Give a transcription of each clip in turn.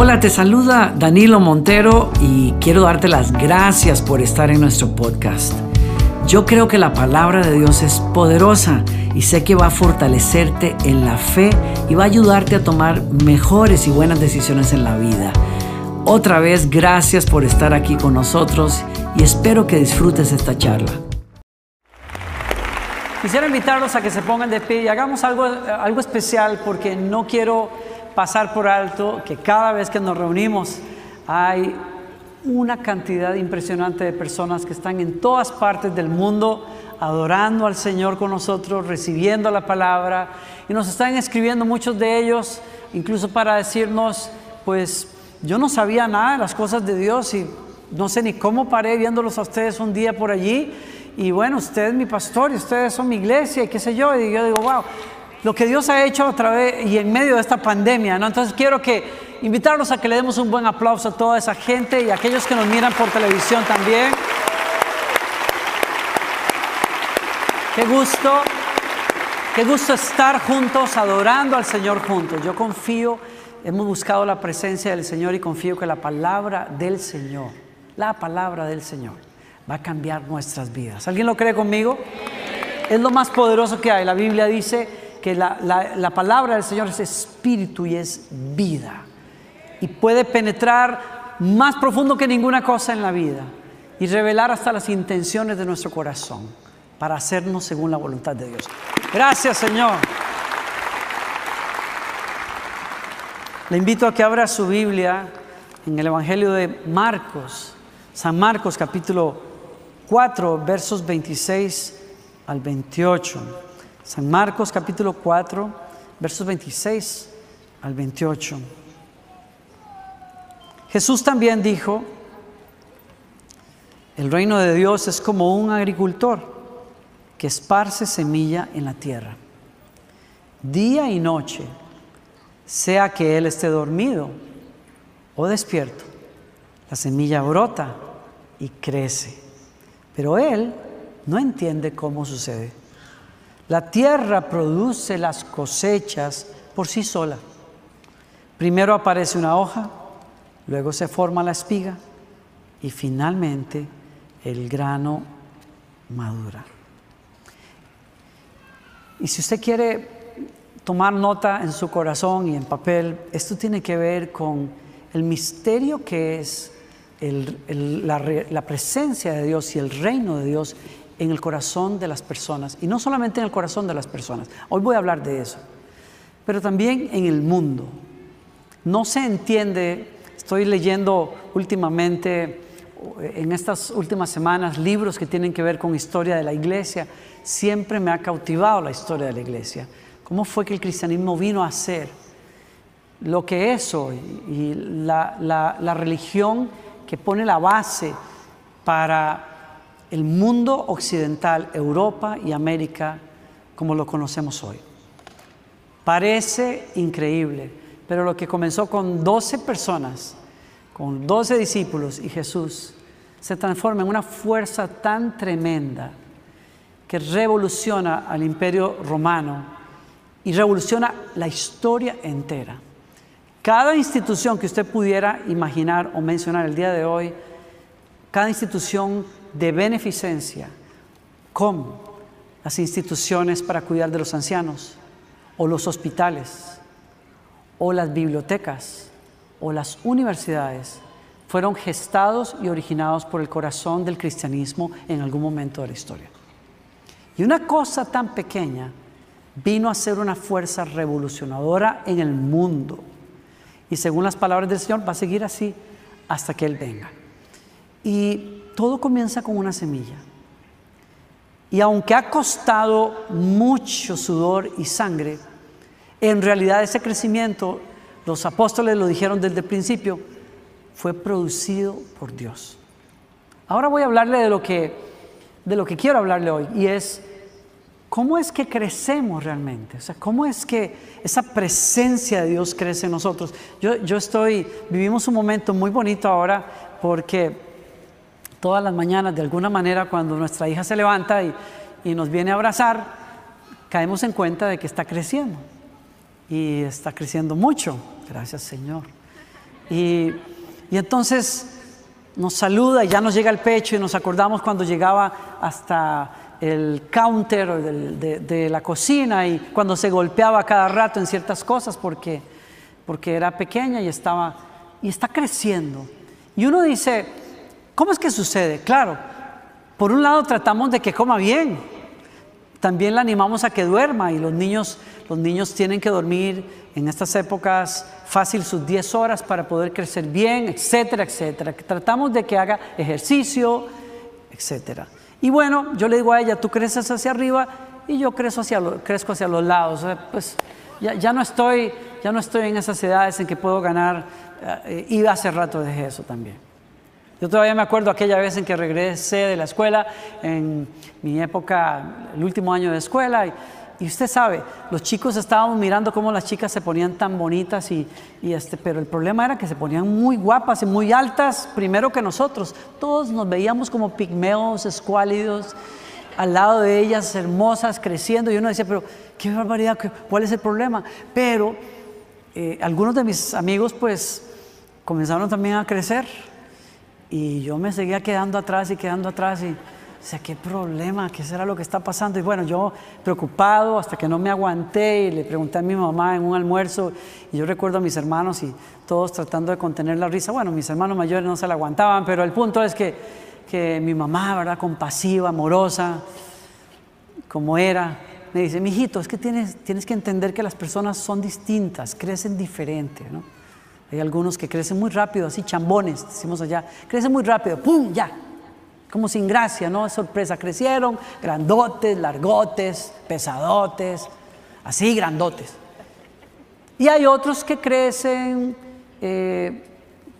Hola, te saluda Danilo Montero y quiero darte las gracias por estar en nuestro podcast. Yo creo que la palabra de Dios es poderosa y sé que va a fortalecerte en la fe y va a ayudarte a tomar mejores y buenas decisiones en la vida. Otra vez, gracias por estar aquí con nosotros y espero que disfrutes esta charla. Quisiera invitarlos a que se pongan de pie y hagamos algo, algo especial porque no quiero pasar por alto que cada vez que nos reunimos hay una cantidad impresionante de personas que están en todas partes del mundo adorando al Señor con nosotros, recibiendo la palabra y nos están escribiendo muchos de ellos, incluso para decirnos, pues yo no sabía nada de las cosas de Dios y no sé ni cómo paré viéndolos a ustedes un día por allí. Y bueno, usted es mi pastor y ustedes son mi iglesia y qué sé yo, y yo digo, wow, lo que Dios ha hecho a través y en medio de esta pandemia, ¿no? Entonces quiero que invitarlos a que le demos un buen aplauso a toda esa gente y a aquellos que nos miran por televisión también. Qué gusto, qué gusto estar juntos, adorando al Señor juntos. Yo confío, hemos buscado la presencia del Señor y confío que la palabra del Señor, la palabra del Señor, va a cambiar nuestras vidas. ¿Alguien lo cree conmigo? Es lo más poderoso que hay. La Biblia dice que la, palabra del Señor es espíritu y es vida. Y puede penetrar más profundo que ninguna cosa en la vida y revelar hasta las intenciones de nuestro corazón para hacernos según la voluntad de Dios. Gracias Señor. Le invito a que abra su Biblia en el Evangelio de Marcos, San Marcos capítulo 4, versos 26 al 28. San Marcos capítulo 4, versos 26 al 28. Jesús también dijo, el reino de Dios es como un agricultor que esparce semilla en la tierra. Día y noche, sea que él esté dormido o despierto, la semilla brota y crece, pero él no entiende cómo sucede. La tierra produce las cosechas por sí sola. Primero aparece una hoja, luego se forma la espiga y finalmente el grano madura. Y si usted quiere tomar nota en su corazón y en papel, esto tiene que ver con el misterio que es la, presencia de Dios y el reino de Dios en el corazón de las personas, y no solamente en el corazón de las personas, hoy voy a hablar de eso, pero también en el mundo. No se entiende, estoy leyendo últimamente, en estas últimas semanas, libros que tienen que ver con historia de la iglesia, siempre me ha cautivado la historia de la iglesia. ¿Cómo fue que el cristianismo vino a ser lo que es hoy? Y la, la religión que pone la base para el mundo occidental, Europa y América, como lo conocemos hoy. Parece increíble, pero lo que comenzó con 12 personas, con 12 discípulos y Jesús, se transforma en una fuerza tan tremenda que revoluciona al imperio romano y revoluciona la historia entera. Cada institución que usted pudiera imaginar o mencionar el día de hoy, cada institución de beneficencia como las instituciones para cuidar de los ancianos, o los hospitales, o las bibliotecas, o las universidades, fueron gestados y originados por el corazón del cristianismo en algún momento de la historia. Y una cosa tan pequeña vino a ser una fuerza revolucionadora en el mundo. Y según las palabras del Señor, va a seguir así hasta que Él venga. Y todo comienza con una semilla. Y aunque ha costado mucho sudor y sangre, en realidad ese crecimiento, los apóstoles lo dijeron desde el principio, fue producido por Dios. Ahora voy a hablarle de lo que, de lo que quiero hablarle hoy, y es cómo es que crecemos realmente, o sea, cómo es que esa presencia de Dios crece en nosotros. Yo, yo estoy, vivimos un momento muy bonito ahora porque todas las mañanas, de alguna manera, cuando nuestra hija se levanta y, nos viene a abrazar, caemos en cuenta de que está creciendo. Y está creciendo mucho, gracias Señor. Y, entonces nos saluda y ya nos llega al pecho y nos acordamos cuando llegaba hasta el counter de, la cocina y cuando se golpeaba cada rato en ciertas cosas porque, porque era pequeña y estaba y está creciendo. Y uno dice, ¿cómo es que sucede? Claro, por un lado tratamos de que coma bien, también la animamos a que duerma y los niños, los niños tienen que dormir en estas épocas fácil sus 10 horas para poder crecer bien, etcétera, etcétera. Tratamos de que haga ejercicio, etcétera. Y bueno, yo le digo a ella, tú creces hacia arriba y yo crezco hacia, crezco hacia los lados. pues ya, ya, no estoy, ya no estoy en esas edades en que puedo ganar, eh, y hace rato dejé eso también. Yo todavía me acuerdo aquella vez en que regresé de la escuela, en mi época, el último año de escuela, y, usted sabe, los chicos estábamos mirando cómo las chicas se ponían tan bonitas, y, y, este, pero el problema era que se ponían muy guapas y muy altas, primero que nosotros. Todos nos veíamos como pigmeos, escuálidos, al lado de ellas, hermosas, creciendo, y uno decía, pero qué barbaridad, ¿cuál es el problema? Pero eh, algunos de mis amigos, pues, comenzaron también a crecer y yo me seguía quedando atrás y quedando atrás y o qué problema, qué será lo que está pasando. Y bueno, yo preocupado hasta que no me aguanté y le pregunté a mi mamá en un almuerzo y yo recuerdo a mis hermanos y todos tratando de contener la risa. Bueno, mis hermanos mayores no se la aguantaban, pero el punto es que, que mi mamá, ¿verdad? Compasiva, amorosa, como era, me dice, mijito, es que tienes, tienes que entender que las personas son distintas, crecen diferente, ¿no? Hay algunos que crecen muy rápido, así chambones, decimos allá, crecen muy rápido, ¡pum! Ya, como sin gracia, ¿no? Es sorpresa, crecieron grandotes, largotes, pesadotes, así grandotes. Y hay otros que crecen eh,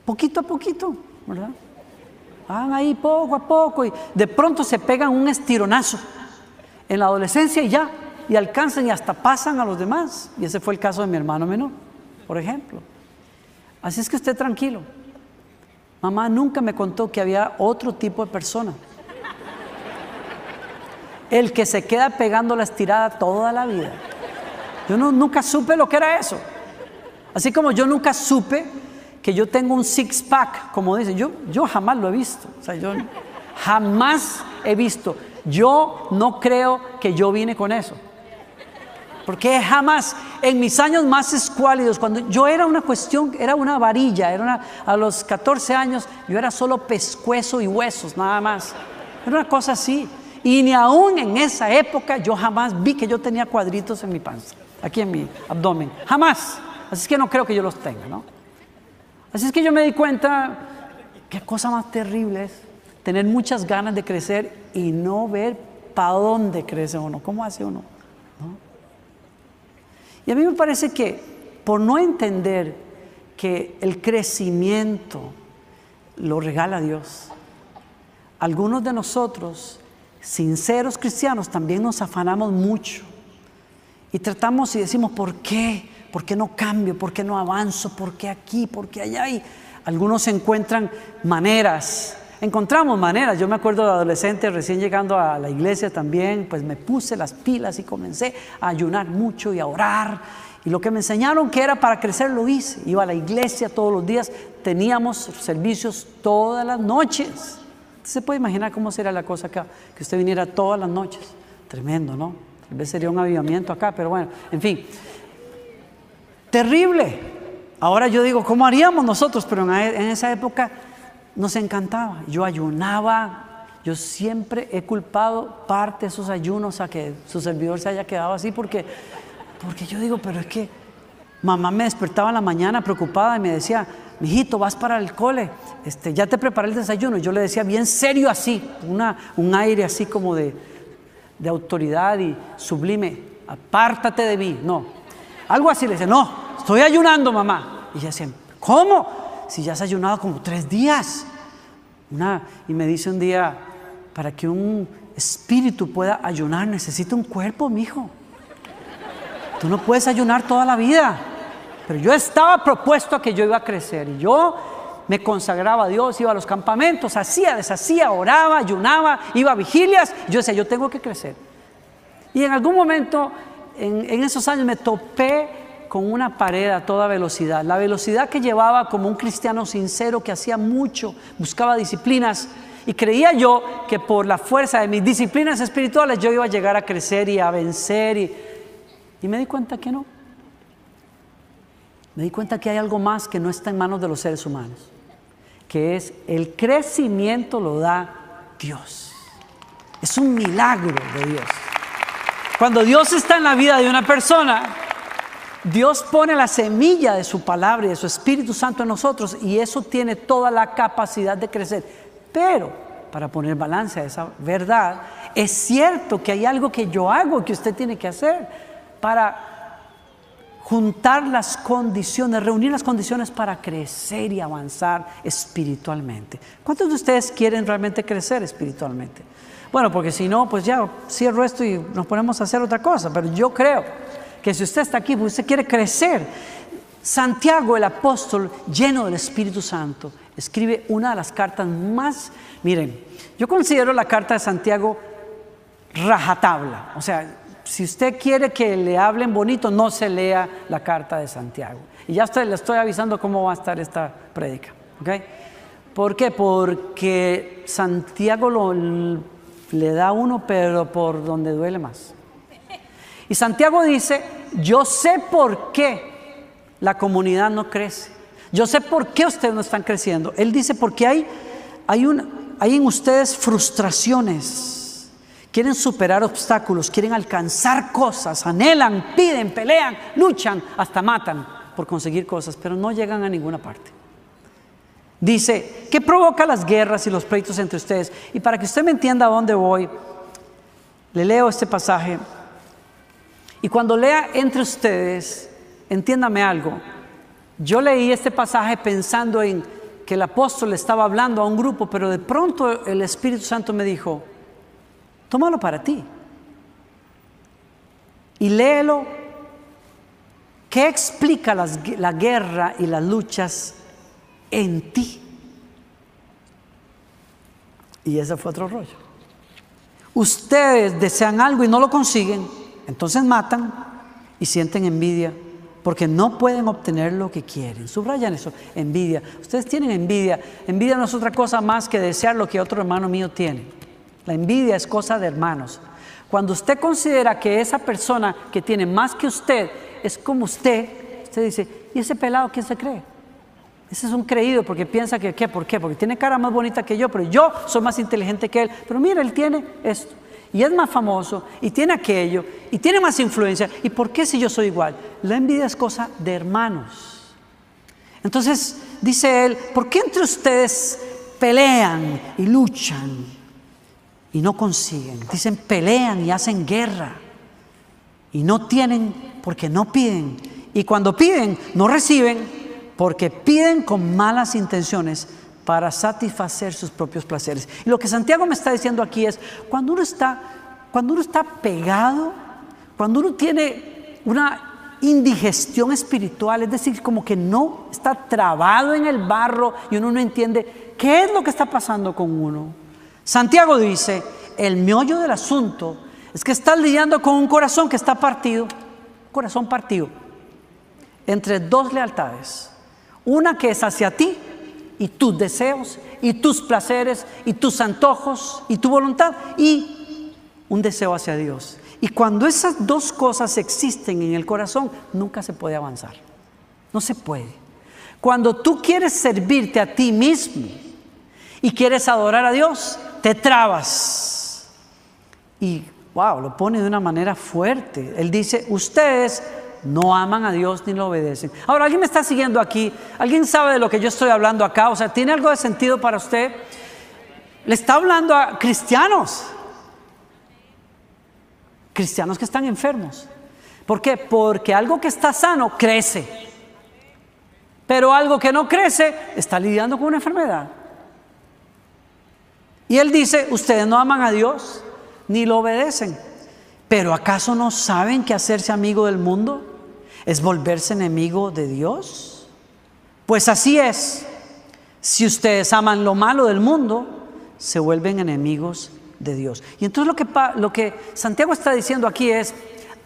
poquito a poquito, ¿verdad? Van ahí poco a poco y de pronto se pegan un estironazo en la adolescencia y ya, y alcanzan y hasta pasan a los demás. Y ese fue el caso de mi hermano menor, por ejemplo. Así es que esté tranquilo. Mamá nunca me contó que había otro tipo de persona. El que se queda pegando la estirada toda la vida. Yo no, nunca supe lo que era eso. Así como yo nunca supe que yo tengo un six pack, como dicen, yo, yo jamás lo he visto. O sea, yo jamás he visto. Yo no creo que yo vine con eso. Porque jamás, en mis años más escuálidos, cuando yo era una cuestión, era una varilla, era una, a los 14 años yo era solo pescuezo y huesos, nada más. Era una cosa así. Y ni aún en esa época yo jamás vi que yo tenía cuadritos en mi panza, aquí en mi abdomen. Jamás. Así es que no creo que yo los tenga, ¿no? Así es que yo me di cuenta, qué cosa más terrible es tener muchas ganas de crecer y no ver para dónde crece uno, cómo hace uno. Y a mí me parece que por no entender que el crecimiento lo regala Dios, algunos de nosotros, sinceros cristianos, también nos afanamos mucho y tratamos y decimos, ¿por qué? ¿Por qué no cambio? ¿Por qué no avanzo? ¿Por qué aquí? ¿Por qué allá? Y algunos encuentran maneras Encontramos maneras, yo me acuerdo de adolescente recién llegando a la iglesia también, pues me puse las pilas y comencé a ayunar mucho y a orar. Y lo que me enseñaron que era para crecer lo hice. Iba a la iglesia todos los días, teníamos servicios todas las noches. Se puede imaginar cómo sería la cosa acá, que usted viniera todas las noches. Tremendo, ¿no? Tal vez sería un avivamiento acá, pero bueno, en fin. Terrible. Ahora yo digo, ¿cómo haríamos nosotros? Pero en esa época nos encantaba. Yo ayunaba, yo siempre he culpado parte de esos ayunos a que su servidor se haya quedado así porque, porque yo digo, pero es que mamá me despertaba en la mañana preocupada y me decía, mijito, vas para el cole, este, ya te preparé el desayuno. Yo le decía bien serio así, una, un aire así como de, de autoridad y sublime, apártate de mí. No, algo así le decía, no, estoy ayunando mamá. Y ella decía, ¿cómo? Si ya has ayunado como tres días? Una, y me dice un día, para que un espíritu pueda ayunar necesita un cuerpo, mi hijo. Tú no puedes ayunar toda la vida. Pero yo estaba propuesto a que yo iba a crecer y yo me consagraba a Dios, iba a los campamentos, hacía, deshacía, oraba, ayunaba, iba a vigilias. Yo decía, yo tengo que crecer. Y en algún momento, en, en esos años, me topé con una pared a toda velocidad. La velocidad que llevaba como un cristiano sincero que hacía mucho, buscaba disciplinas y creía yo que por la fuerza de mis disciplinas espirituales yo iba a llegar a crecer y a vencer y, y me di cuenta que no. Me di cuenta que hay algo más que no está en manos de los seres humanos, que es el crecimiento lo da Dios. Es un milagro de Dios. Cuando Dios está en la vida de una persona, Dios pone la semilla de su palabra y de su Espíritu Santo en nosotros y eso tiene toda la capacidad de crecer. Pero, para poner balance a esa verdad, es cierto que hay algo que yo hago que usted tiene que hacer para juntar las condiciones, reunir las condiciones para crecer y avanzar espiritualmente. ¿Cuántos de ustedes quieren realmente crecer espiritualmente? Bueno, porque si no, pues ya cierro esto y nos ponemos a hacer otra cosa, pero yo creo que si usted está aquí, pues usted quiere crecer. Santiago, el apóstol, lleno del Espíritu Santo, escribe una de las cartas más, miren, yo considero la carta de Santiago rajatabla, o sea, si usted quiere que le hablen bonito, no se lea la carta de Santiago. Y ya le estoy avisando cómo va a estar esta prédica. ¿okay? ¿Por qué? Porque Santiago le da uno, pero por donde duele más. Y Santiago dice, yo sé por qué la comunidad no crece. Yo sé por qué ustedes no están creciendo. Él dice, porque hay, hay, hay en ustedes frustraciones. Quieren superar obstáculos, quieren alcanzar cosas, anhelan, piden, pelean, luchan, hasta matan por conseguir cosas, pero no llegan a ninguna parte. Dice, ¿qué provoca las guerras y los pleitos entre ustedes? Y para que usted me entienda a dónde voy, le leo este pasaje y cuando lea entre ustedes, entiéndame algo. Yo leí este pasaje pensando en que el apóstol estaba hablando a un grupo, pero de pronto el Espíritu Santo me dijo, tómalo para ti. Y léelo. ¿Qué explica la guerra y las luchas en ti? Y ese fue otro rollo. Ustedes desean algo y no lo consiguen entonces matan y sienten envidia porque no pueden obtener lo que quieren. Subrayan eso, envidia. Ustedes tienen envidia. Envidia no es otra cosa más que desear lo que otro hermano mío tiene. La envidia es cosa de hermanos. Cuando usted considera que esa persona que tiene más que usted es como usted, usted dice, ¿y ese pelado quién se cree? Ese es un creído porque piensa que, ¿qué? ¿Por qué? Porque tiene cara más bonita que yo, pero yo soy más inteligente que él. Pero mira, él tiene esto y es más famoso y tiene aquello y tiene más influencia. ¿Y por qué si yo soy igual? La envidia es cosa de hermanos. Entonces dice él, ¿por qué entre ustedes pelean y luchan y no consiguen? Dicen pelean y hacen guerra y no tienen porque no piden. Y cuando piden, no reciben porque piden con malas intenciones para satisfacer sus propios placeres. Y lo que Santiago me está diciendo aquí es, cuando uno está, cuando uno está pegado, cuando uno tiene una indigestión espiritual, es decir, como que no está trabado en el barro y uno no entiende qué es lo que está pasando con uno. Santiago dice, el meollo del asunto es que estás lidiando con un corazón que está partido, corazón partido, entre dos lealtades. Una que es hacia ti y tus deseos y tus placeres y tus antojos y tu voluntad y un deseo hacia Dios. Y cuando esas dos cosas existen en el corazón, nunca se puede avanzar. No se puede. Cuando tú quieres servirte a ti mismo y quieres adorar a Dios, te trabas. Y wow, lo pone de una manera fuerte. Él dice, ustedes no aman a Dios ni lo obedecen. Ahora, ¿alguien me está siguiendo aquí? ¿Alguien sabe de lo que yo estoy hablando acá? O sea, ¿tiene algo de sentido para usted? Le está hablando a cristianos. Cristianos que están enfermos. ¿Por qué? Porque algo que está sano crece. Pero algo que no crece está lidiando con una enfermedad. Y él dice, ustedes no aman a Dios ni lo obedecen. Pero ¿acaso no saben que hacerse amigo del mundo es volverse enemigo de Dios? Pues así es. Si ustedes aman lo malo del mundo, se vuelven enemigos de Dios. Y entonces lo que, lo que Santiago está diciendo aquí es,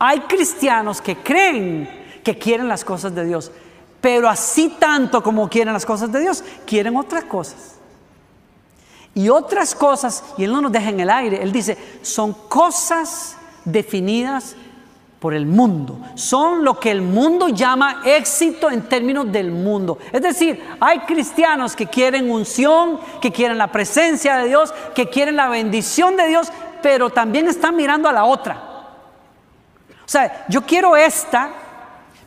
hay cristianos que creen que quieren las cosas de Dios. Pero así tanto como quieren las cosas de Dios, quieren otras cosas. Y otras cosas, y Él no nos deja en el aire, Él dice, son cosas definidas por el mundo. Son lo que el mundo llama éxito en términos del mundo. Es decir, hay cristianos que quieren unción, que quieren la presencia de Dios, que quieren la bendición de Dios, pero también están mirando a la otra. O sea, yo quiero esta,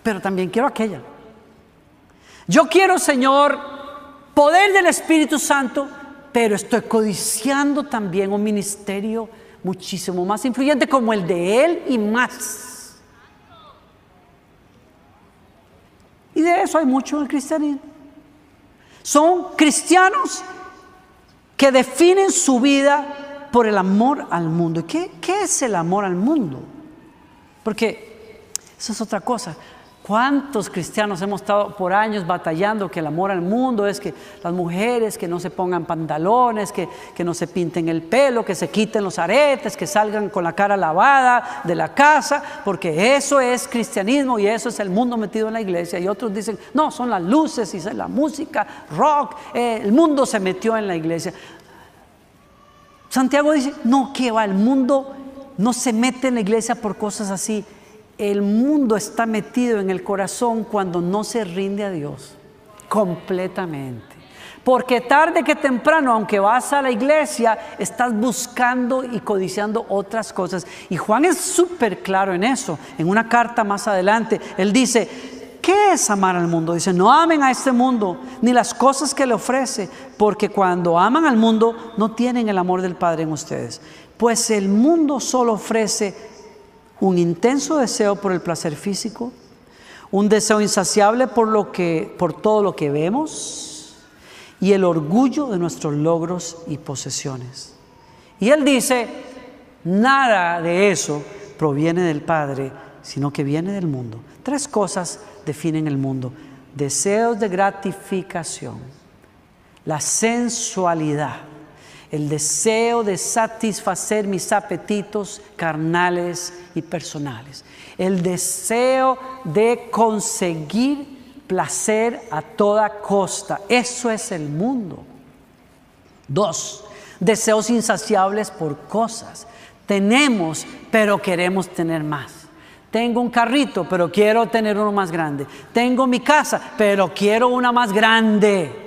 pero también quiero aquella. Yo quiero, Señor, poder del Espíritu Santo, pero estoy codiciando también un ministerio muchísimo más influyente como el de Él y más. Y de eso hay mucho en el cristianismo. Son cristianos que definen su vida por el amor al mundo. ¿Y qué, qué es el amor al mundo? Porque eso es otra cosa. ¿Cuántos cristianos hemos estado por años batallando que el amor al mundo es que las mujeres que no se pongan pantalones, que, que, no se pinten el pelo, que se quiten los aretes, que salgan con la cara lavada de la casa, porque eso es cristianismo y eso es el mundo metido en la iglesia. Y otros dicen, no, son las luces y la música, rock, eh, el mundo se metió en la iglesia. Santiago dice, no, que va, el mundo no se mete en la iglesia por cosas así el mundo está metido en el corazón cuando no se rinde a Dios completamente. Porque tarde que temprano, aunque vas a la iglesia, estás buscando y codiciando otras cosas. Y Juan es súper claro en eso. En una carta más adelante, él dice, ¿qué es amar al mundo? Dice, no amen a este mundo ni las cosas que le ofrece, porque cuando aman al mundo no tienen el amor del Padre en ustedes. Pues el mundo solo ofrece un intenso deseo por el placer físico, un deseo insaciable por, lo que, por todo lo que vemos y el orgullo de nuestros logros y posesiones. Y él dice, nada de eso proviene del Padre, sino que viene del mundo. Tres cosas definen el mundo. Deseos de gratificación, la sensualidad, el deseo de satisfacer mis apetitos carnales y personales, el deseo de conseguir placer a toda costa. Eso es el mundo. Dos, deseos insaciables por cosas. Tenemos, pero queremos tener más. Tengo un carrito, pero quiero tener uno más grande. Tengo mi casa, pero quiero una más grande.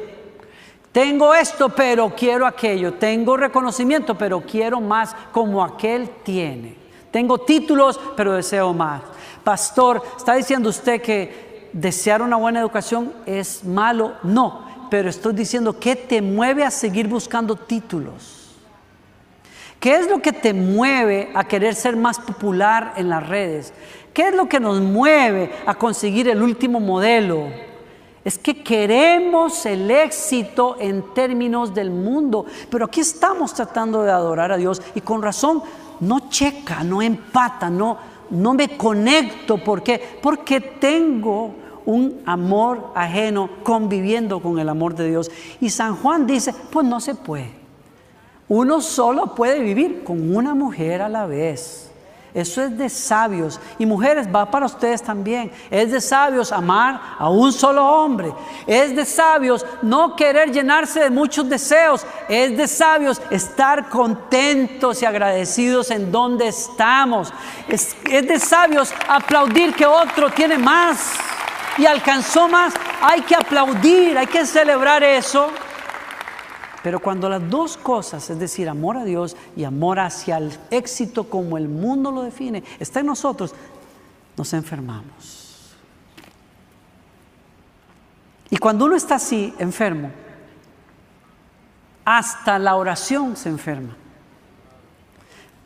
Tengo esto, pero quiero aquello. Tengo reconocimiento, pero quiero más como aquel tiene. Tengo títulos, pero deseo más. Pastor, ¿está diciendo usted que desear una buena educación es malo? No, pero estoy diciendo que te mueve a seguir buscando títulos. ¿Qué es lo que te mueve a querer ser más popular en las redes? ¿Qué es lo que nos mueve a conseguir el último modelo? Es que queremos el éxito en términos del mundo, pero aquí estamos tratando de adorar a Dios y con razón no checa, no empata, no, no me conecto. ¿Por qué? Porque tengo un amor ajeno conviviendo con el amor de Dios. Y San Juan dice, pues no se puede. Uno solo puede vivir con una mujer a la vez. Eso es de sabios. Y mujeres, va para ustedes también. Es de sabios amar a un solo hombre. Es de sabios no querer llenarse de muchos deseos. Es de sabios estar contentos y agradecidos en donde estamos. Es, es de sabios aplaudir que otro tiene más y alcanzó más. Hay que aplaudir, hay que celebrar eso. Pero cuando las dos cosas, es decir, amor a Dios y amor hacia el éxito como el mundo lo define, está en nosotros, nos enfermamos. Y cuando uno está así, enfermo, hasta la oración se enferma.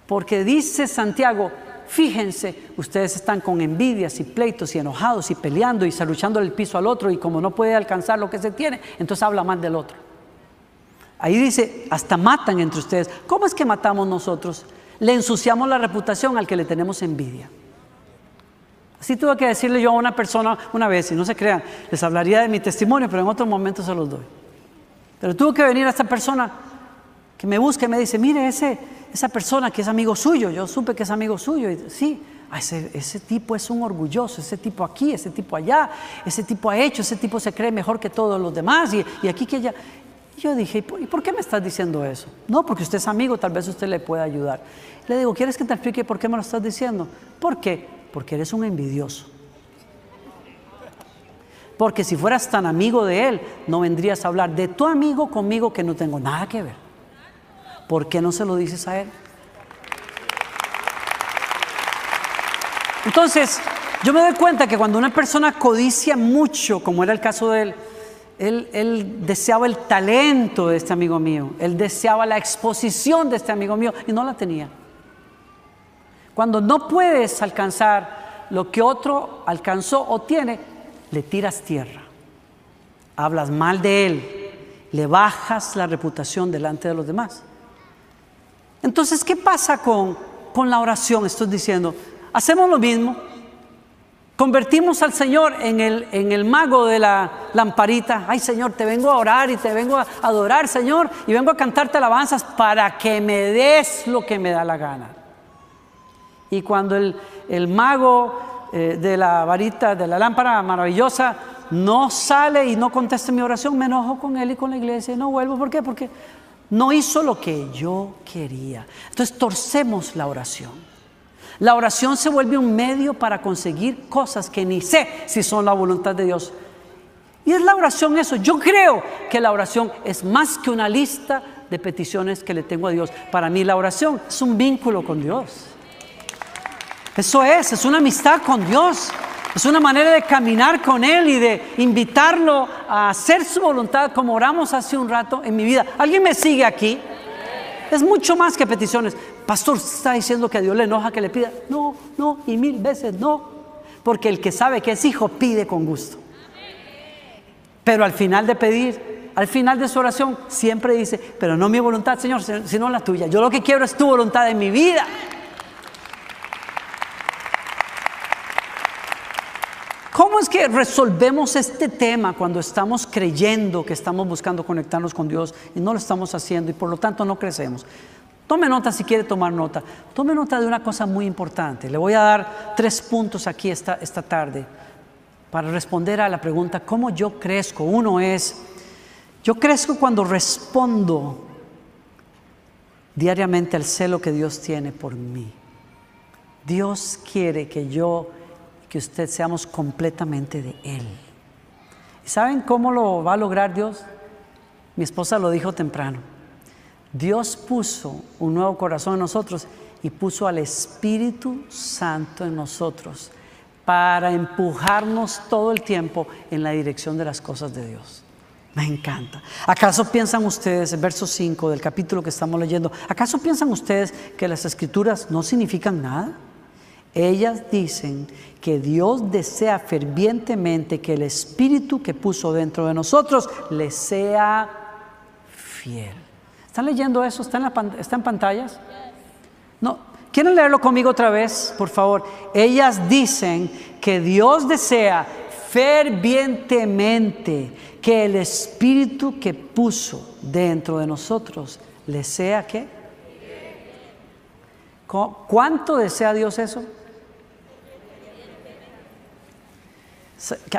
Porque dice Santiago, fíjense, ustedes están con envidias y pleitos y enojados y peleando y saluchando el piso al otro y como no puede alcanzar lo que se tiene, entonces habla mal del otro. Ahí dice, hasta matan entre ustedes. ¿Cómo es que matamos nosotros? Le ensuciamos la reputación al que le tenemos envidia. Así tuve que decirle yo a una persona una vez, y no se crean, les hablaría de mi testimonio, pero en otro momento se los doy. Pero tuvo que venir a esta persona que me busca y me dice, mire, ese, esa persona que es amigo suyo, yo supe que es amigo suyo, y sí, ese, ese tipo es un orgulloso, ese tipo aquí, ese tipo allá, ese tipo ha hecho, ese tipo se cree mejor que todos los demás y, y aquí que allá. Yo dije, ¿y por qué me estás diciendo eso? No, porque usted es amigo, tal vez usted le pueda ayudar. Le digo, ¿quieres que te explique por qué me lo estás diciendo? ¿Por qué? Porque eres un envidioso. Porque si fueras tan amigo de él, no vendrías a hablar de tu amigo conmigo que no tengo nada que ver. ¿Por qué no se lo dices a él? Entonces, yo me doy cuenta que cuando una persona codicia mucho, como era el caso de él, deseaba el talento de este amigo mío, él deseaba la exposición de este amigo mío y no la tenía. Cuando no puedes alcanzar lo que otro alcanzó o tiene, le tiras tierra, hablas mal de él, le bajas la reputación delante de los demás. Entonces, ¿qué pasa con, con la oración? Estoy diciendo, hacemos lo mismo, Convertimos al Señor en el, en el mago de la lamparita. Ay Señor, te vengo a orar y te vengo a adorar, Señor, y vengo a cantarte alabanzas para que me des lo que me da la gana. Y cuando el, el mago eh, de la varita, de la lámpara maravillosa, no sale y no contesta mi oración, me enojo con él y con la iglesia y no vuelvo. ¿Por qué? Porque no hizo lo que yo quería. Entonces torcemos la oración. La oración se vuelve un medio para conseguir cosas que ni sé si son la voluntad de Dios. Y es la oración eso. Yo creo que la oración es más que una lista de peticiones que le tengo a Dios. Para mí la oración es un vínculo con Dios. Eso es, es una amistad con Dios. Es una manera de caminar con Él y de invitarlo a hacer su voluntad como oramos hace un rato en mi vida. ¿Alguien me sigue aquí? Es mucho más que peticiones. Pastor, está diciendo que a Dios le enoja que le pida. No, no, y mil veces no. Porque el que sabe que es hijo pide con gusto. Pero al final de pedir, al final de su oración, siempre dice, pero no mi voluntad, Señor, sino la tuya. Yo lo que quiero es tu voluntad en mi vida. ¿Cómo es que resolvemos este tema cuando estamos creyendo que estamos buscando conectarnos con Dios y no lo estamos haciendo y por lo tanto no crecemos? Tome nota si quiere tomar nota. Tome nota de una cosa muy importante. Le voy a dar tres puntos aquí esta, esta tarde para responder a la pregunta, ¿cómo yo crezco? Uno es, yo crezco cuando respondo diariamente al celo que Dios tiene por mí. Dios quiere que yo, que usted seamos completamente de Él. ¿Y saben cómo lo va a lograr Dios? Mi esposa lo dijo temprano. Dios puso un nuevo corazón en nosotros y puso al Espíritu Santo en nosotros para empujarnos todo el tiempo en la dirección de las cosas de Dios. Me encanta. ¿Acaso piensan ustedes, el verso 5 del capítulo que estamos leyendo, ¿acaso piensan ustedes que las escrituras no significan nada? Ellas dicen que Dios desea fervientemente que el Espíritu que puso dentro de nosotros le sea fiel. ¿Están leyendo eso? ¿Está en, pantallas? No. ¿Quieren leerlo conmigo otra vez, por favor? Ellas dicen que Dios desea fervientemente que el Espíritu que puso dentro de nosotros le sea qué? ¿Cuánto desea Dios eso?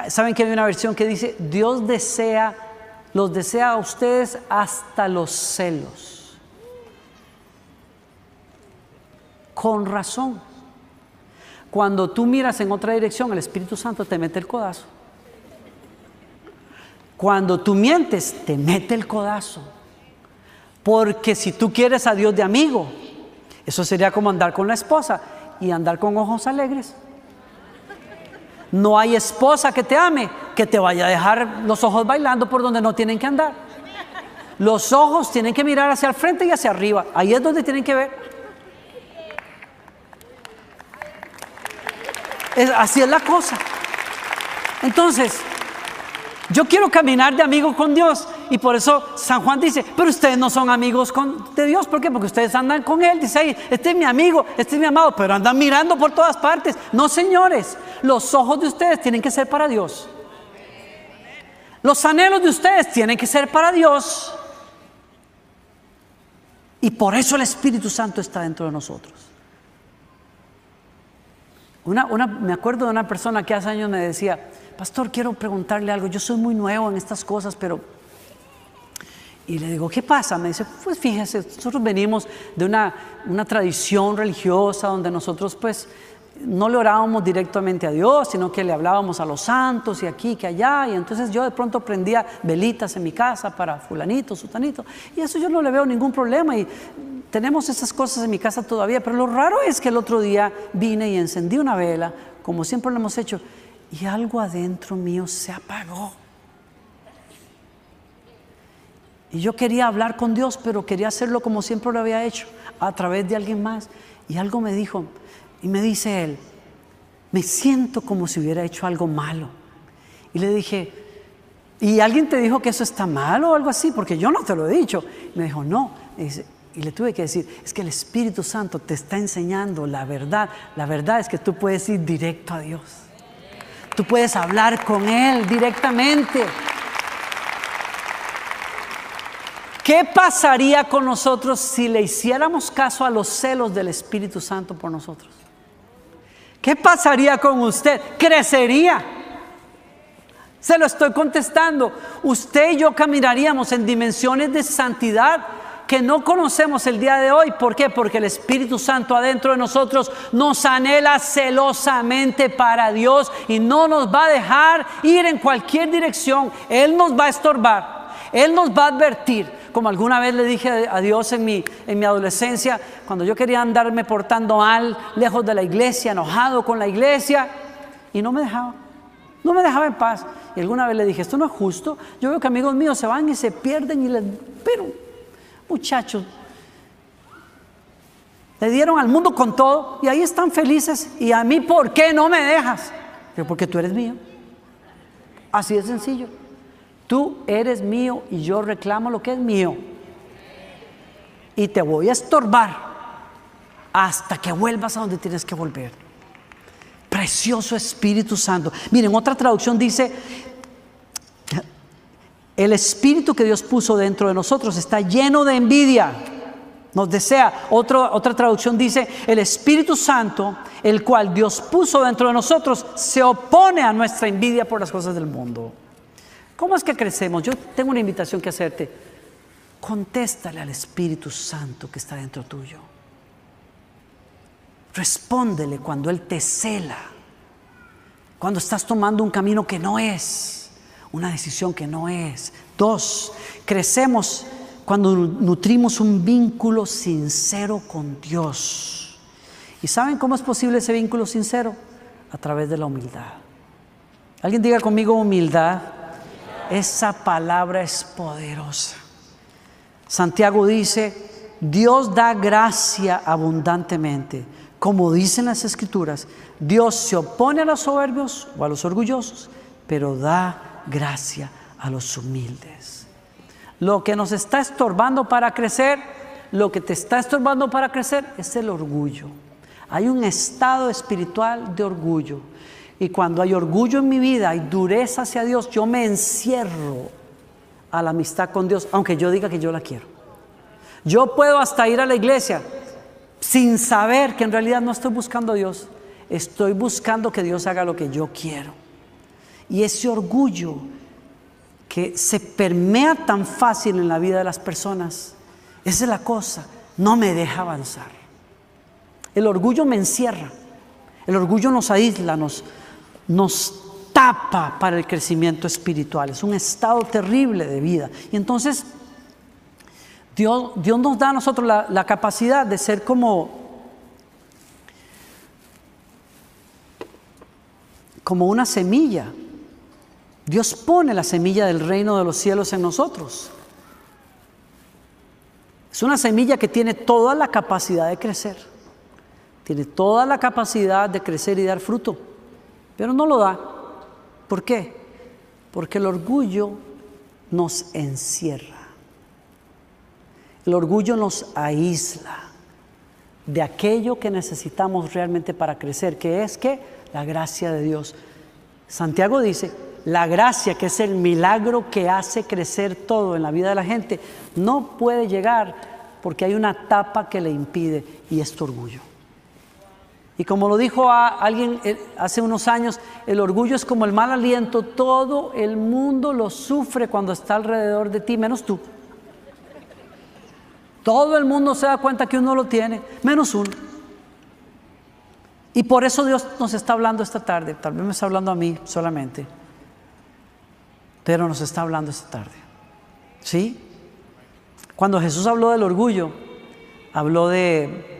¿Saben que hay una versión que dice, Dios desea los desea a ustedes hasta los celos. Con razón. Cuando tú miras en otra dirección, el Espíritu Santo te mete el codazo. Cuando tú mientes, te mete el codazo. Porque si tú quieres a Dios de amigo, eso sería como andar con la esposa y andar con ojos alegres. No hay esposa que te ame que te vaya a dejar los ojos bailando por donde no tienen que andar. Los ojos tienen que mirar hacia el frente y hacia arriba. Ahí es donde tienen que ver. así es la cosa. Entonces, yo quiero caminar de amigo con Dios. Y por eso San Juan dice, pero ustedes no son amigos con, de Dios. ¿Por qué? Porque ustedes andan con Él. Dice ahí, este es mi amigo, este es mi amado, pero andan mirando por todas partes. No, señores, los ojos de ustedes tienen que ser para Dios. Los anhelos de ustedes tienen que ser para Dios. Y por eso el Espíritu Santo está dentro de nosotros. Una, una, me acuerdo de una persona que hace años me decía, pastor, quiero preguntarle algo, yo soy muy nuevo en estas cosas, pero... Y le digo, ¿qué pasa? Me dice, pues fíjese, nosotros venimos de una, una tradición religiosa donde nosotros pues no le orábamos directamente a Dios, sino que le hablábamos a los santos y aquí, que allá. Y entonces yo de pronto prendía velitas en mi casa para fulanito, sutanito. Y eso yo no le veo ningún problema. Y tenemos esas cosas en mi casa todavía. Pero lo raro es que el otro día vine y encendí una vela, como siempre lo hemos hecho, y algo adentro mío se apagó. Y yo quería hablar con Dios, pero quería hacerlo como siempre lo había hecho, a través de alguien más. Y algo me dijo, y me dice él, me siento como si hubiera hecho algo malo. Y le dije, ¿y alguien te dijo que eso está malo o algo así? Porque yo no te lo he dicho. Y me dijo, no. Y, le tuve que decir, es que el Espíritu Santo te está enseñando la verdad. La verdad es que tú puedes ir directo a Dios. Tú puedes hablar con Él directamente. ¿Qué pasaría con nosotros si le hiciéramos caso a los celos del Espíritu Santo por nosotros? ¿Qué pasaría con usted? Crecería. Se lo estoy contestando. Usted y yo caminaríamos en dimensiones de santidad que no conocemos el día de hoy. ¿Por qué? Porque el Espíritu Santo adentro de nosotros nos anhela celosamente para Dios y no nos va a dejar ir en cualquier dirección. Él nos va a estorbar. Él nos va a advertir como alguna vez le dije a Dios en mi, en mi adolescencia, cuando yo quería andarme portando mal, lejos de la iglesia, enojado con la iglesia, y no me dejaba, no me dejaba en paz. Y alguna vez le dije, esto no es justo, yo veo que amigos míos se van y se pierden y les... Pero, muchachos, le dieron al mundo con todo y ahí están felices. ¿Y a mí por qué no me dejas? porque tú eres mío. Así de sencillo. Tú eres mío y yo reclamo lo que es mío. Y te voy a estorbar hasta que vuelvas a donde tienes que volver. Precioso Espíritu Santo. Miren, otra traducción dice, el Espíritu que Dios puso dentro de nosotros está lleno de envidia. Nos desea. otra traducción dice, el Espíritu Santo, el cual Dios puso dentro de nosotros, se opone a nuestra envidia por las cosas del mundo. ¿Cómo es que crecemos? Yo tengo una invitación que hacerte. Contéstale al Espíritu Santo que está dentro tuyo. Respóndele cuando Él te cela. Cuando estás tomando un camino que no es. Una decisión que no es. Dos, crecemos cuando nutrimos un vínculo sincero con Dios. ¿Y saben cómo es posible ese vínculo sincero? A través de la humildad. Alguien diga conmigo humildad. Esa palabra es poderosa. Santiago dice, Dios da gracia abundantemente. Como dicen las escrituras, Dios se opone a los soberbios o a los orgullosos, pero da gracia a los humildes. Lo que nos está estorbando para crecer, lo que te está estorbando para crecer es el orgullo. Hay un estado espiritual de orgullo. Y cuando hay orgullo en mi vida, hay dureza hacia Dios, yo me encierro a la amistad con Dios, aunque yo diga que yo la quiero. Yo puedo hasta ir a la iglesia sin saber que en realidad no estoy buscando a Dios, estoy buscando que Dios haga lo que yo quiero. Y ese orgullo que se permea tan fácil en la vida de las personas, esa es la cosa, no me deja avanzar. El orgullo me encierra, el orgullo nos aísla, nos, nos tapa para el crecimiento espiritual. Es un estado terrible de vida. Y entonces Dios, Dios nos da a nosotros la, la capacidad de ser como, como una semilla. Dios pone la semilla del reino de los cielos en nosotros. Es una semilla que tiene toda la capacidad de crecer. Tiene toda la capacidad de crecer y dar fruto pero no lo da. ¿Por qué? Porque el orgullo nos encierra. El orgullo nos aísla de aquello que necesitamos realmente para crecer, que es que la gracia de Dios. Santiago dice, la gracia, que es el milagro que hace crecer todo en la vida de la gente, no puede llegar porque hay una tapa que le impide y es tu orgullo. Y como lo dijo alguien eh, hace unos años, el orgullo es como el mal aliento, todo el mundo lo sufre cuando está alrededor de ti, menos tú. Todo el mundo se da cuenta que uno lo tiene, menos uno. Y por eso Dios nos está hablando esta tarde, tal vez me está hablando a mí solamente, pero nos está hablando esta tarde. ¿Sí? Cuando Jesús habló del orgullo, habló de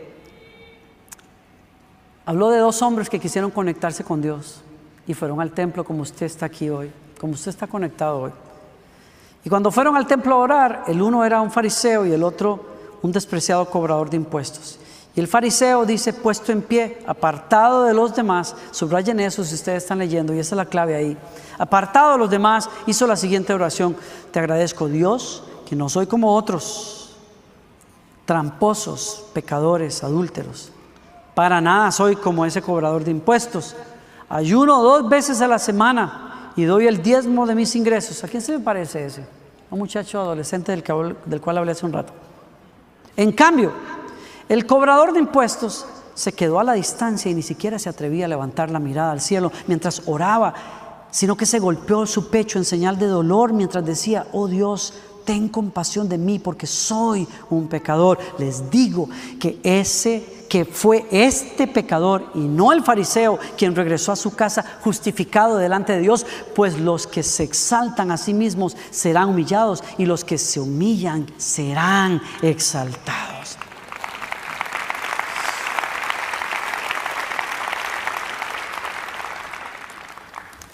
Habló de dos hombres que quisieron conectarse con Dios y fueron al templo como usted está aquí hoy, como usted está conectado hoy. Y cuando fueron al templo a orar, el uno era un fariseo y el otro un despreciado cobrador de impuestos. Y el fariseo dice, puesto en pie, apartado de los demás, subrayen eso si ustedes están leyendo, y esa es la clave ahí. Apartado de los demás, hizo la siguiente oración, te agradezco Dios, que no soy como otros, tramposos, pecadores, adúlteros. Para nada soy como ese cobrador de impuestos. Ayuno dos veces a la semana y doy el diezmo de mis ingresos. ¿A quién se me parece ese? Un muchacho adolescente del, del cual hablé hace un rato. En cambio, el cobrador de impuestos se quedó a la distancia y ni siquiera se atrevía a levantar la mirada al cielo mientras oraba, sino que se golpeó su pecho en señal de dolor mientras decía, oh Dios, ten compasión de mí porque soy un pecador. Les digo que ese que fue este pecador y no el fariseo quien regresó a su casa justificado delante de Dios, pues los que se exaltan a sí mismos serán humillados y los que se humillan serán exaltados.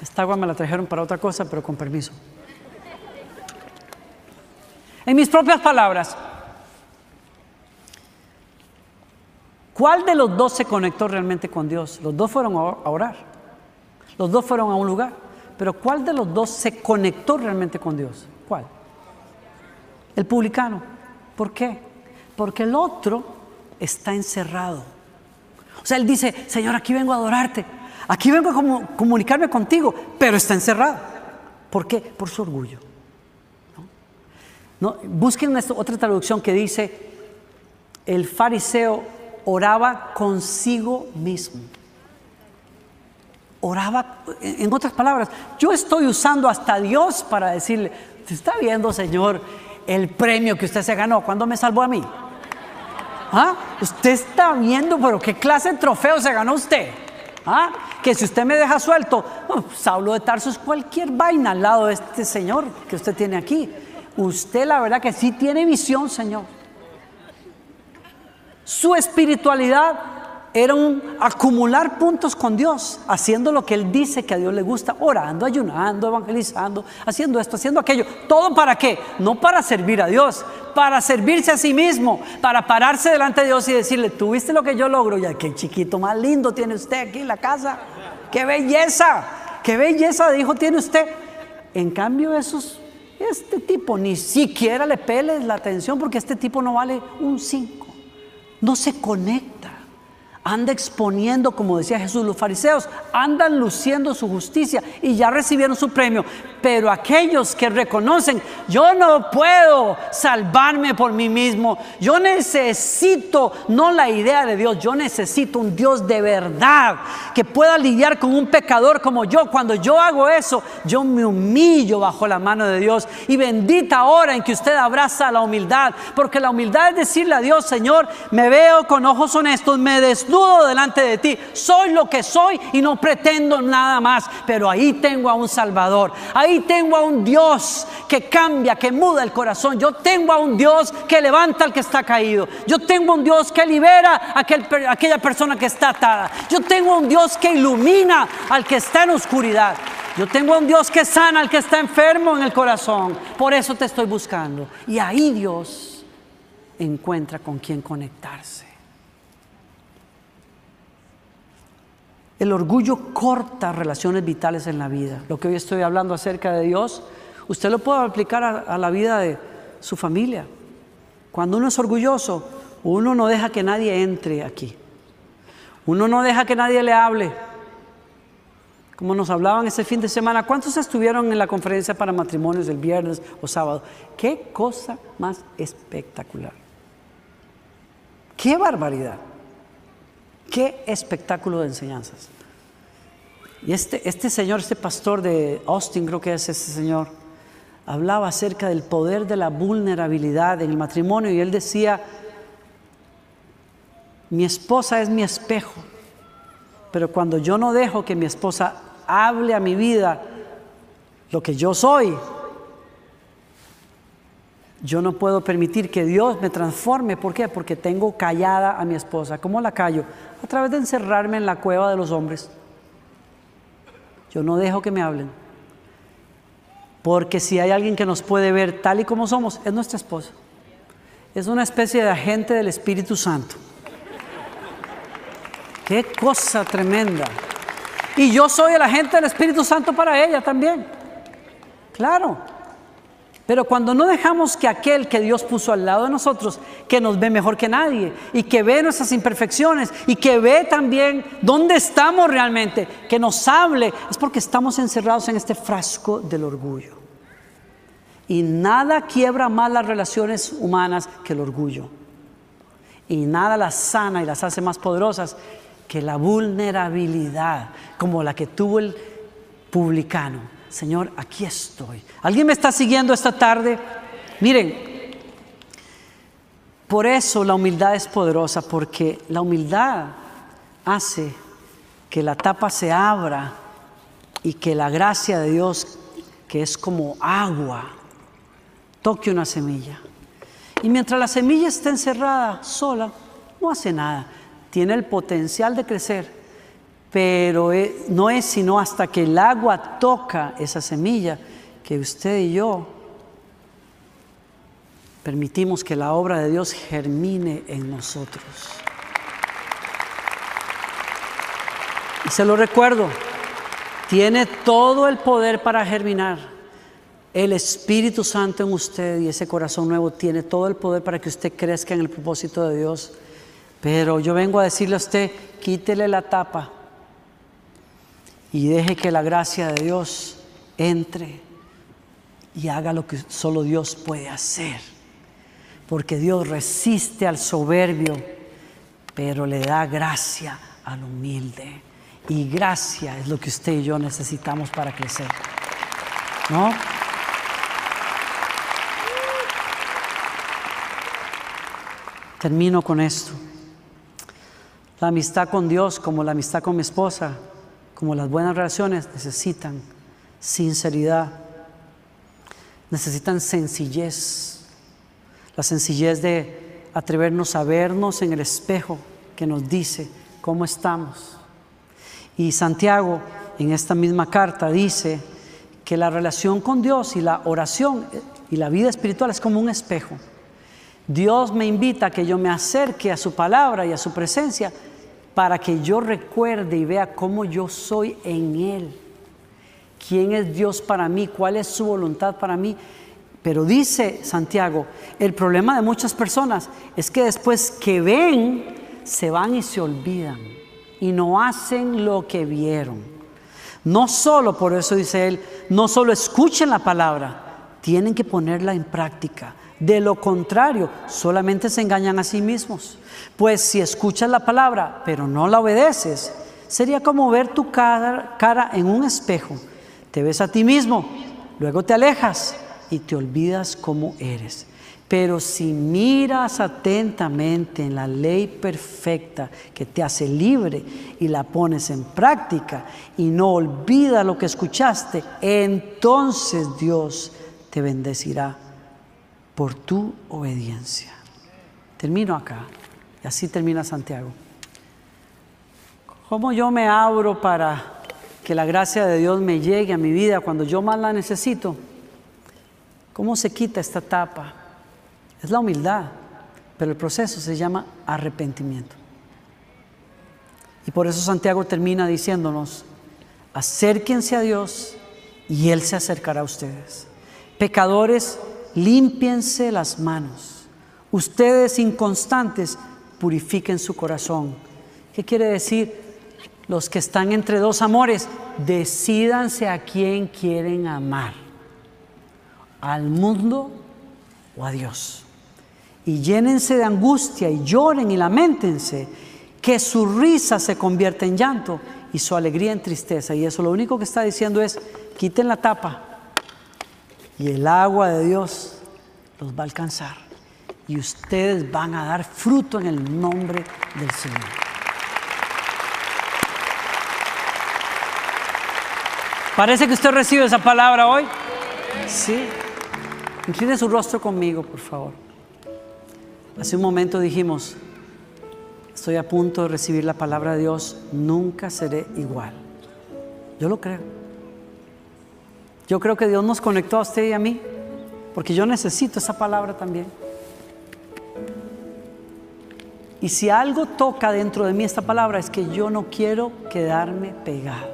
Esta agua me la trajeron para otra cosa, pero con permiso. En mis propias palabras, ¿cuál de los dos se conectó realmente con Dios? Los dos fueron a orar, los dos fueron a un lugar, pero ¿cuál de los dos se conectó realmente con Dios? ¿Cuál? El publicano. ¿Por qué? Porque el otro está encerrado. O sea, él dice, Señor, aquí vengo a adorarte, aquí vengo a comunicarme contigo, pero está encerrado. ¿Por qué? Por su orgullo. ¿No? Busquen otra traducción que dice, el fariseo oraba consigo mismo. Oraba, en otras palabras, yo estoy usando hasta Dios para decirle, ¿te está viendo, Señor, el premio que usted se ganó cuando me salvó a mí? ¿Ah? Usted está viendo, pero qué clase de trofeo se ganó usted. ¿Ah? Que si usted me deja suelto, Saulo de Tarso es cualquier vaina al lado de este Señor que usted tiene aquí usted la verdad que sí tiene visión, Señor. Su espiritualidad era un acumular puntos con Dios, haciendo lo que Él dice que a Dios le gusta, orando, ayunando, evangelizando, haciendo esto, haciendo aquello. ¿Todo para qué? No para servir a Dios, para servirse a sí mismo, para pararse delante de Dios y decirle, ¿tuviste lo que yo logro? Ya qué chiquito más lindo tiene usted aquí en la casa. ¡Qué belleza! ¡Qué belleza de hijo tiene usted! En cambio, esos este tipo ni siquiera le peles la atención porque este tipo no vale un 5. No se conecta anda exponiendo, como decía Jesús, los fariseos andan luciendo su justicia y ya recibieron su premio. Pero aquellos que reconocen, yo no puedo salvarme por mí mismo, yo necesito no la idea de Dios, yo necesito un Dios de verdad que pueda lidiar con un pecador como yo. Cuando yo hago eso, yo me humillo bajo la mano de Dios y bendita hora en que usted abraza la humildad, porque la humildad es decirle a Dios, Señor, me veo con ojos honestos, me desnudo delante de ti. Soy lo que soy y no pretendo nada más. Pero ahí tengo a un Salvador. Ahí tengo a un Dios que cambia, que muda el corazón. Yo tengo a un Dios que levanta al que está caído. Yo tengo a un Dios que libera a aquel, aquella persona que está atada. Yo tengo a un Dios que ilumina al que está en oscuridad. Yo tengo a un Dios que sana al que está enfermo en el corazón. Por eso te estoy buscando. Y ahí Dios encuentra con quien conectarse. El orgullo corta relaciones vitales en la vida. Lo que hoy estoy hablando acerca de Dios, usted lo puede aplicar a, la vida de su familia. Cuando uno es orgulloso, uno no deja que nadie entre aquí. Uno no deja que nadie le hable. Como nos hablaban ese fin de semana, ¿cuántos estuvieron en la conferencia para matrimonios el viernes o sábado? Qué cosa más espectacular. Qué barbaridad. Qué espectáculo de enseñanzas. Y este, este señor, este pastor de Austin, creo que es ese señor, hablaba acerca del poder de la vulnerabilidad en el matrimonio y él decía, mi esposa es mi espejo, pero cuando yo no dejo que mi esposa hable a mi vida lo que yo soy, yo no puedo permitir que Dios me transforme. ¿Por qué? Porque tengo callada a mi esposa. ¿Cómo la callo? A través de encerrarme en la cueva de los hombres. Yo no dejo que me hablen. Porque si hay alguien que nos puede ver tal y como somos, es nuestra esposa. Es una especie de agente del Espíritu Santo. Qué cosa tremenda. Y yo soy el agente del Espíritu Santo para ella también. Claro. Pero cuando no dejamos que aquel que Dios puso al lado de nosotros, que nos ve mejor que nadie y que ve nuestras imperfecciones y que ve también dónde estamos realmente, que nos hable, es porque estamos encerrados en este frasco del orgullo. Y nada quiebra más las relaciones humanas que el orgullo. Y nada las sana y las hace más poderosas que la vulnerabilidad, como la que tuvo el publicano Señor, aquí estoy. ¿Alguien me está siguiendo esta tarde? Miren, por eso la humildad es poderosa, porque la humildad hace que la tapa se abra y que la gracia de Dios, que es como agua, toque una semilla. Y mientras la semilla está encerrada sola, no hace nada. Tiene el potencial de crecer, pero eh, no es sino hasta que el agua toca esa semilla que usted y yo permitimos que la obra de Dios germine en nosotros. Y se lo recuerdo, tiene todo el poder para germinar. El Espíritu Santo en usted y ese corazón nuevo tiene todo el poder para que usted crezca en el propósito de Dios. Pero yo vengo a decirle a usted, quítele la tapa y deje que la gracia de Dios entre y haga lo que solo Dios puede hacer. Porque Dios resiste al soberbio, pero le da gracia al humilde. Y gracia es lo que usted y yo necesitamos para crecer. ¿No? Termino con esto. La amistad con Dios, como la amistad con mi esposa, como las buenas relaciones, necesitan sinceridad, necesitan sencillez, la sencillez de atrevernos a vernos en el espejo que nos dice cómo estamos. Y Santiago en esta misma carta dice que la relación con Dios y la oración y la vida espiritual es como un espejo. Dios me invita a que yo me acerque a su palabra y a su presencia para que yo recuerde y vea cómo yo soy en Él. ¿Quién es Dios para mí? ¿Cuál es su voluntad para mí? Pero dice Santiago, el problema de muchas personas es que después que ven, se van y se olvidan y no hacen lo que vieron. No solo, por eso dice él, no solo escuchen la palabra, tienen que ponerla en práctica. De lo contrario, solamente se engañan a sí mismos. Pues si escuchas la palabra, pero no la obedeces, sería como ver tu cara, en un espejo. Te ves a ti mismo, luego te alejas y te olvidas cómo eres. Pero si miras atentamente en la ley perfecta que te hace libre y la pones en práctica y no olvidas lo que escuchaste, entonces Dios te bendecirá por tu obediencia. Termino acá y así termina Santiago. ¿Cómo yo me abro para que la gracia de Dios me llegue a mi vida cuando yo más la necesito? ¿Cómo se quita esta tapa? Es la humildad, pero el proceso se llama arrepentimiento. Y por eso Santiago termina diciéndonos, acérquense a Dios y Él se acercará a ustedes. Pecadores, límpiense las manos. Ustedes inconstantes, purifiquen su corazón. ¿Qué quiere decir? Los que están entre dos amores, decídanse a quién quieren amar, al mundo o a Dios. Y llénense de angustia y lloren y lamentense que su risa se convierte en llanto y su alegría en tristeza. Y eso lo único que está diciendo es, quiten la tapa y el agua de Dios los va a alcanzar. Y ustedes van a dar fruto en el nombre del Señor. ¿Parece que usted recibe esa palabra hoy? Sí. Incline su rostro conmigo, por favor. Hace un momento dijimos, estoy a punto de recibir la palabra de Dios, nunca seré igual. Yo lo creo. Yo creo que Dios nos conectó a usted y a mí, porque yo necesito esa palabra también. Y si algo toca dentro de mí esta palabra es que yo no quiero quedarme pegado.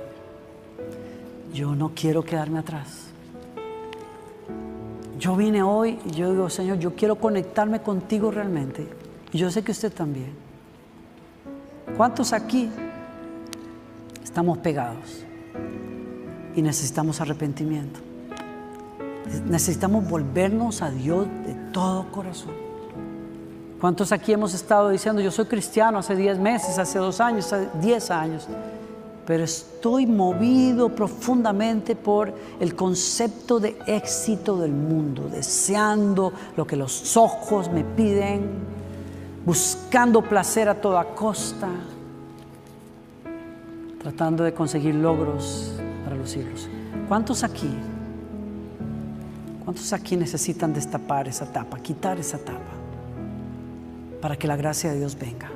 Yo no quiero quedarme atrás. Yo vine hoy y yo digo, Señor, yo quiero conectarme contigo realmente. Y yo sé que usted también. ¿Cuántos aquí estamos pegados? Y necesitamos arrepentimiento. Necesitamos volvernos a Dios de todo corazón. ¿Cuántos aquí hemos estado diciendo, yo soy cristiano hace 10 meses, hace 2 años, hace 10 años? pero estoy movido profundamente por el concepto de éxito del mundo, deseando lo que los ojos me piden, buscando placer a toda costa, tratando de conseguir logros los hijos. ¿Cuántos aquí? ¿Cuántos aquí necesitan destapar esa tapa, quitar esa tapa, para que la gracia de Dios venga?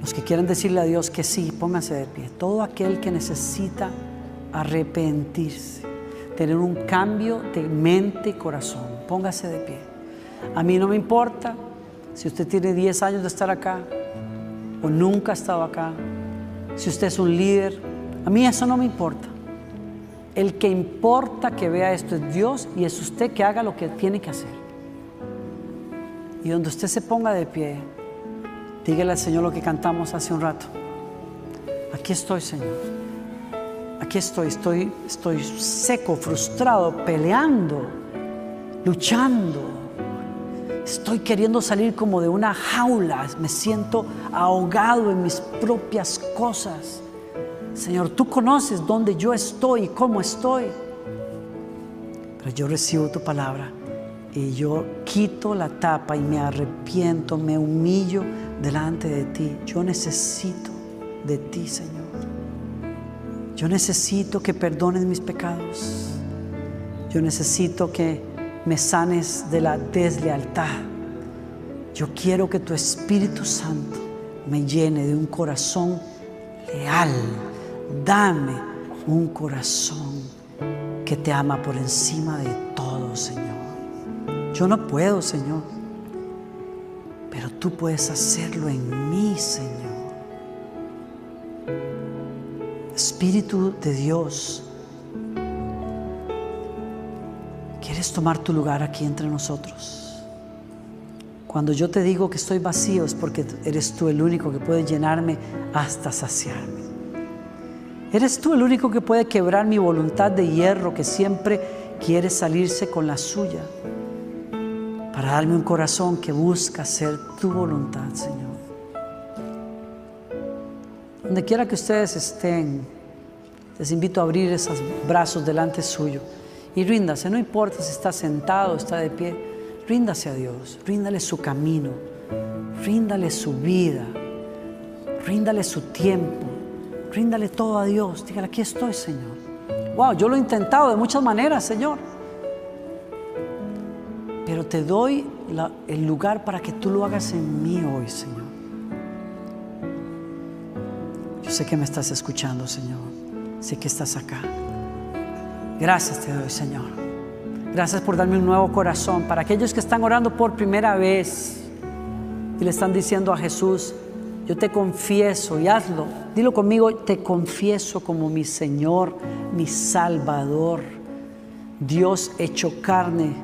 Los que quieren decirle a Dios que sí, pónganse de pie. Todo aquel que necesita arrepentirse, tener un cambio de mente y corazón, póngase de pie. A mí no me importa si usted tiene 10 años de estar acá o nunca ha estado acá, si usted es un líder, a mí eso no me importa. El que importa que vea esto es Dios y es usted que haga lo que tiene que hacer. Y donde usted se ponga de pie, Dígale al Señor lo que cantamos hace un rato. Aquí estoy, Señor. Aquí estoy, estoy, estoy seco, frustrado, peleando, luchando. Estoy queriendo salir como de una jaula. Me siento ahogado en mis propias cosas. Señor, tú conoces dónde yo estoy y cómo estoy. Pero yo recibo tu palabra y yo quito la tapa y me arrepiento, me humillo delante de ti. Yo necesito de ti, Señor. Yo necesito que perdones mis pecados. Yo necesito que me sanes de la deslealtad. Yo quiero que tu Espíritu Santo me llene de un corazón leal. Dame un corazón que te ama por encima de todo, Señor. Yo no puedo, Señor, pero tú puedes hacerlo en mí, Señor. Espíritu de Dios, ¿quieres tomar tu lugar aquí entre nosotros? Cuando yo te digo que estoy vacío es porque eres tú el único que puede llenarme hasta saciarme. Eres tú el único que puede quebrar mi voluntad de hierro que siempre quiere salirse con la suya para darme un corazón que busca hacer tu voluntad, Señor. Donde quiera que ustedes estén, les invito a abrir esos brazos delante suyo y ríndase, no importa si está sentado o está de pie, ríndase a Dios, ríndale su camino, ríndale su vida, ríndale su tiempo, ríndale todo a Dios, dígale, aquí estoy, Señor. Wow, yo lo he intentado de muchas maneras, Señor pero te doy el lugar para que tú lo hagas en mí hoy, Señor. Yo sé que me estás escuchando, Señor. Sé que estás acá. Gracias te doy, Señor. Gracias por darme un nuevo corazón. Para aquellos que están orando por primera vez y le están diciendo a Jesús, yo te confieso y hazlo. Dilo conmigo, te confieso como mi Señor, mi Salvador. Dios hecho carne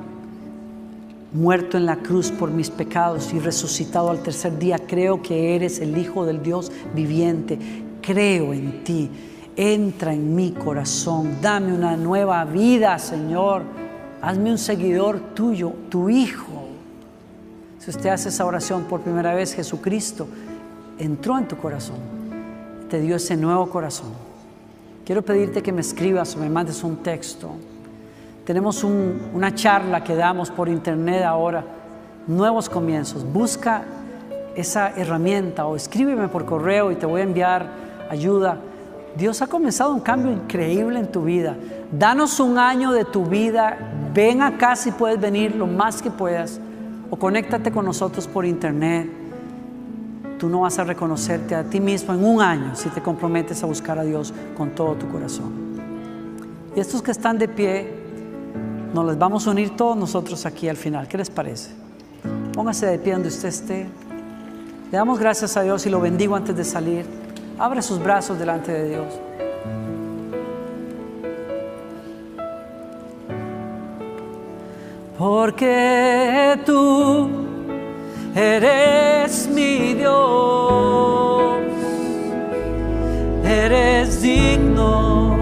muerto en la cruz por mis pecados y resucitado al tercer día, creo que eres el Hijo del Dios viviente. Creo en ti. Entra en mi corazón. Dame una nueva vida, Señor. Hazme un seguidor tuyo, tu Hijo. Si usted hace esa oración por primera vez, Jesucristo entró en tu corazón, te dio ese nuevo corazón. Quiero pedirte que me escribas o me mandes un texto. Tenemos una charla que damos por internet ahora, nuevos comienzos. Busca esa herramienta o escríbeme por correo y te voy a enviar ayuda. Dios ha comenzado un cambio increíble en tu vida. Danos un año de tu vida. Ven acá si puedes venir lo más que puedas o conéctate con nosotros por internet. Tú no vas a reconocerte a ti mismo en un año si te comprometes a buscar a Dios con todo tu corazón. Y estos que están de pie, nos les vamos a unir todos nosotros aquí al final. ¿Qué les parece? Póngase de pie donde usted esté. Le damos gracias a Dios y lo bendigo antes de salir. Abre sus brazos delante de Dios. Porque tú eres mi Dios, eres digno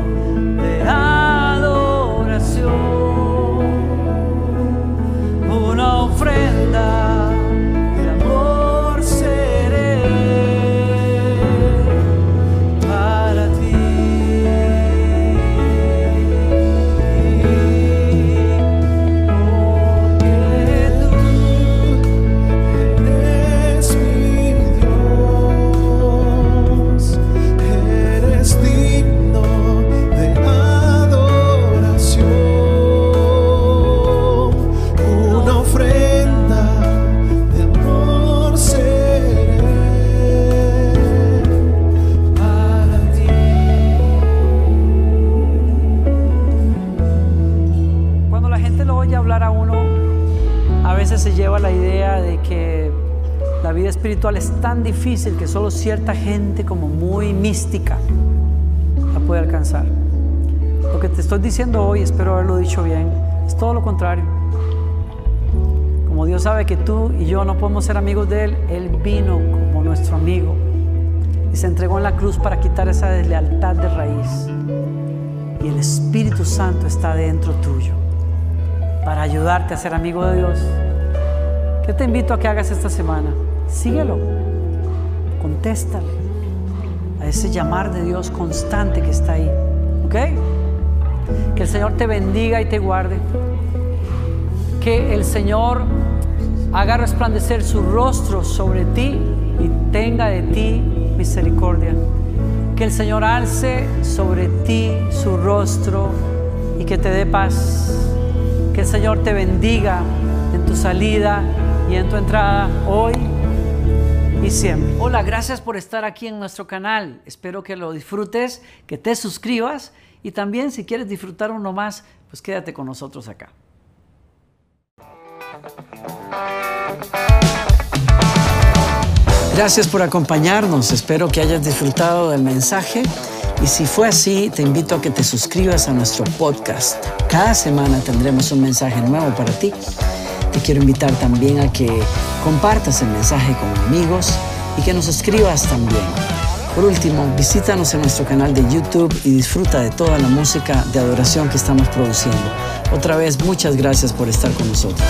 espiritual es tan difícil que solo cierta gente como muy mística la puede alcanzar. Lo que te estoy diciendo hoy, espero haberlo dicho bien, es todo lo contrario. Como Dios sabe que tú y yo no podemos ser amigos de Él, Él vino como nuestro amigo y se entregó en la cruz para quitar esa deslealtad de raíz. Y el Espíritu Santo está dentro tuyo para ayudarte a ser amigo de Dios. ¿Qué te invito a que hagas esta semana? Síguelo, contéstale a ese llamar de Dios constante que está ahí. ¿Ok? Que el Señor te bendiga y te guarde. Que el Señor haga resplandecer su rostro sobre ti y tenga de ti misericordia. Que el Señor alce sobre ti su rostro y que te dé paz. Que el Señor te bendiga en tu salida y en tu entrada hoy y siempre. Hola, gracias por estar aquí en nuestro canal. Espero que lo disfrutes, que te suscribas y también si quieres disfrutar uno más, pues quédate con nosotros acá. Gracias por acompañarnos. Espero que hayas disfrutado del mensaje. Y si fue así, te invito a que te suscribas a nuestro podcast. Cada semana tendremos un mensaje nuevo para ti. Te quiero invitar también a que compartas el mensaje con amigos y que nos escribas también. Por último, visítanos en nuestro canal de YouTube y disfruta de toda la música de adoración que estamos produciendo. Otra vez, muchas gracias por estar con nosotros.